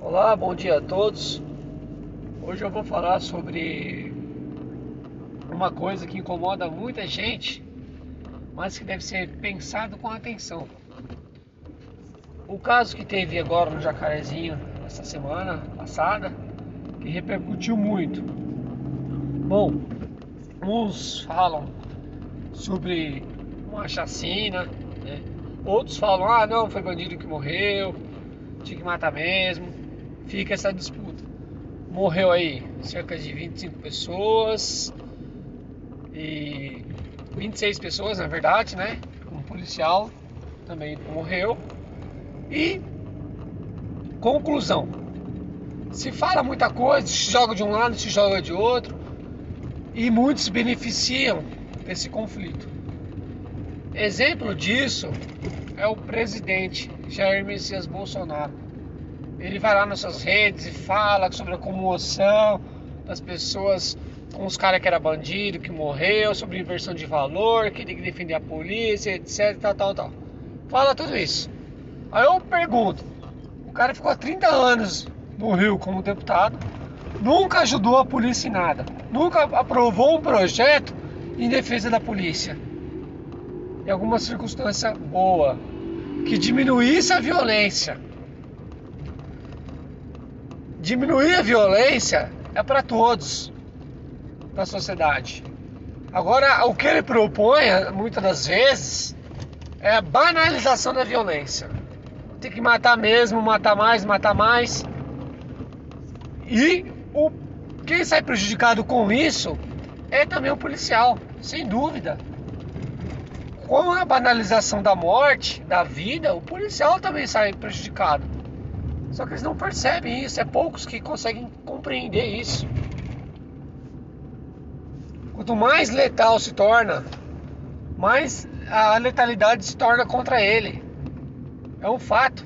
Olá, bom dia a todos. Hoje eu vou falar sobre uma coisa que incomoda muita gente, mas que deve ser pensado com atenção. O caso que teve agora no Jacarezinho essa semana passada, que repercutiu muito. Bom, uns falam sobre uma chacina, né? outros falam, ah não, foi bandido que morreu, tinha que matar mesmo fica essa disputa. Morreu aí cerca de 25 pessoas e 26 pessoas, na verdade, né? Um policial também morreu. E conclusão. Se fala muita coisa, se joga de um lado, se joga de outro, e muitos beneficiam desse conflito. Exemplo disso é o presidente Jair Messias Bolsonaro ele vai lá nas suas redes e fala sobre a comoção das pessoas com os caras que era bandido, que morreu, sobre inversão de valor, que tem que defender a polícia, etc, tal, tal, tal. Fala tudo isso. Aí eu pergunto, o cara ficou há 30 anos no Rio como deputado, nunca ajudou a polícia em nada, nunca aprovou um projeto em defesa da polícia. Em alguma circunstância boa, que diminuísse a violência diminuir a violência é para todos da sociedade. Agora, o que ele propõe, muitas das vezes, é a banalização da violência. Tem que matar mesmo, matar mais, matar mais. E o, quem sai prejudicado com isso é também o policial, sem dúvida. Com a banalização da morte, da vida, o policial também sai prejudicado. Só que eles não percebem isso, é poucos que conseguem compreender isso. Quanto mais letal se torna, mais a letalidade se torna contra ele. É um fato.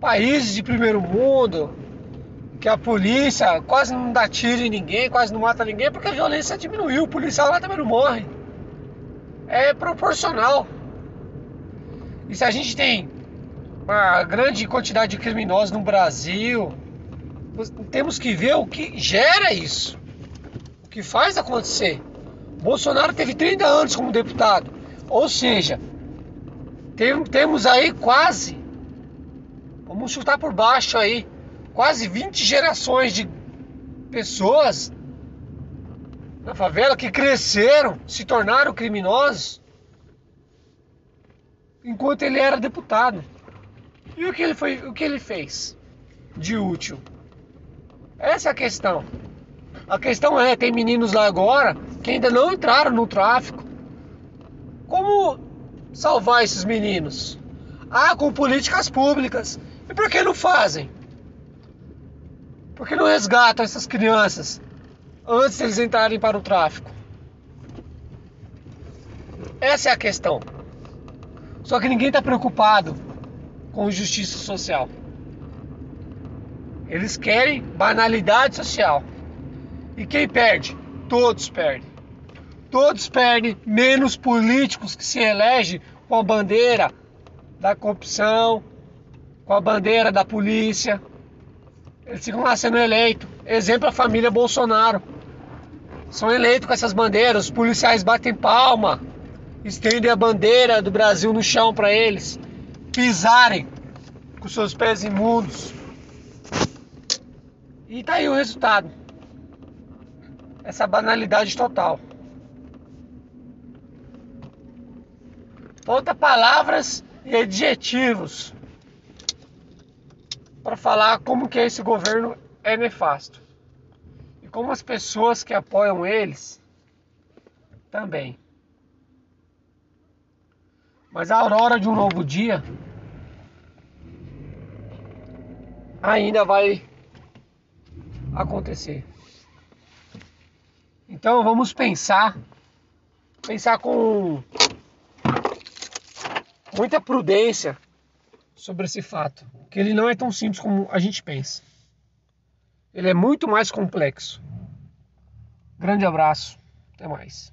Países de primeiro mundo, que a polícia quase não dá tiro em ninguém, quase não mata ninguém, porque a violência diminuiu, o policial lá também não morre. É proporcional. E se a gente tem uma grande quantidade de criminosos no Brasil. Temos que ver o que gera isso, o que faz acontecer. Bolsonaro teve 30 anos como deputado, ou seja, tem, temos aí quase, vamos chutar por baixo aí, quase 20 gerações de pessoas na favela que cresceram, se tornaram criminosos enquanto ele era deputado. E o que ele, foi, o que ele fez de útil? Essa é a questão. A questão é, tem meninos lá agora que ainda não entraram no tráfico. Como salvar esses meninos? Ah, com políticas públicas. E por que não fazem? Por que não resgatam essas crianças antes de eles entrarem para o tráfico? Essa é a questão. Só que ninguém está preocupado com justiça social. Eles querem banalidade social. E quem perde? Todos perdem. Todos perdem, menos políticos que se elegem com a bandeira da corrupção, com a bandeira da polícia. Eles ficam lá sendo eleitos. Exemplo a família Bolsonaro. São eleitos com essas bandeiras, os policiais batem palma, estendem a bandeira do Brasil no chão para eles pisarem com seus pés imundos. E tá aí o resultado. Essa banalidade total. Falta palavras e adjetivos para falar como que esse governo é nefasto. E como as pessoas que apoiam eles também. Mas a aurora de um novo dia ainda vai acontecer. Então vamos pensar, pensar com muita prudência sobre esse fato, que ele não é tão simples como a gente pensa. Ele é muito mais complexo. Grande abraço, até mais.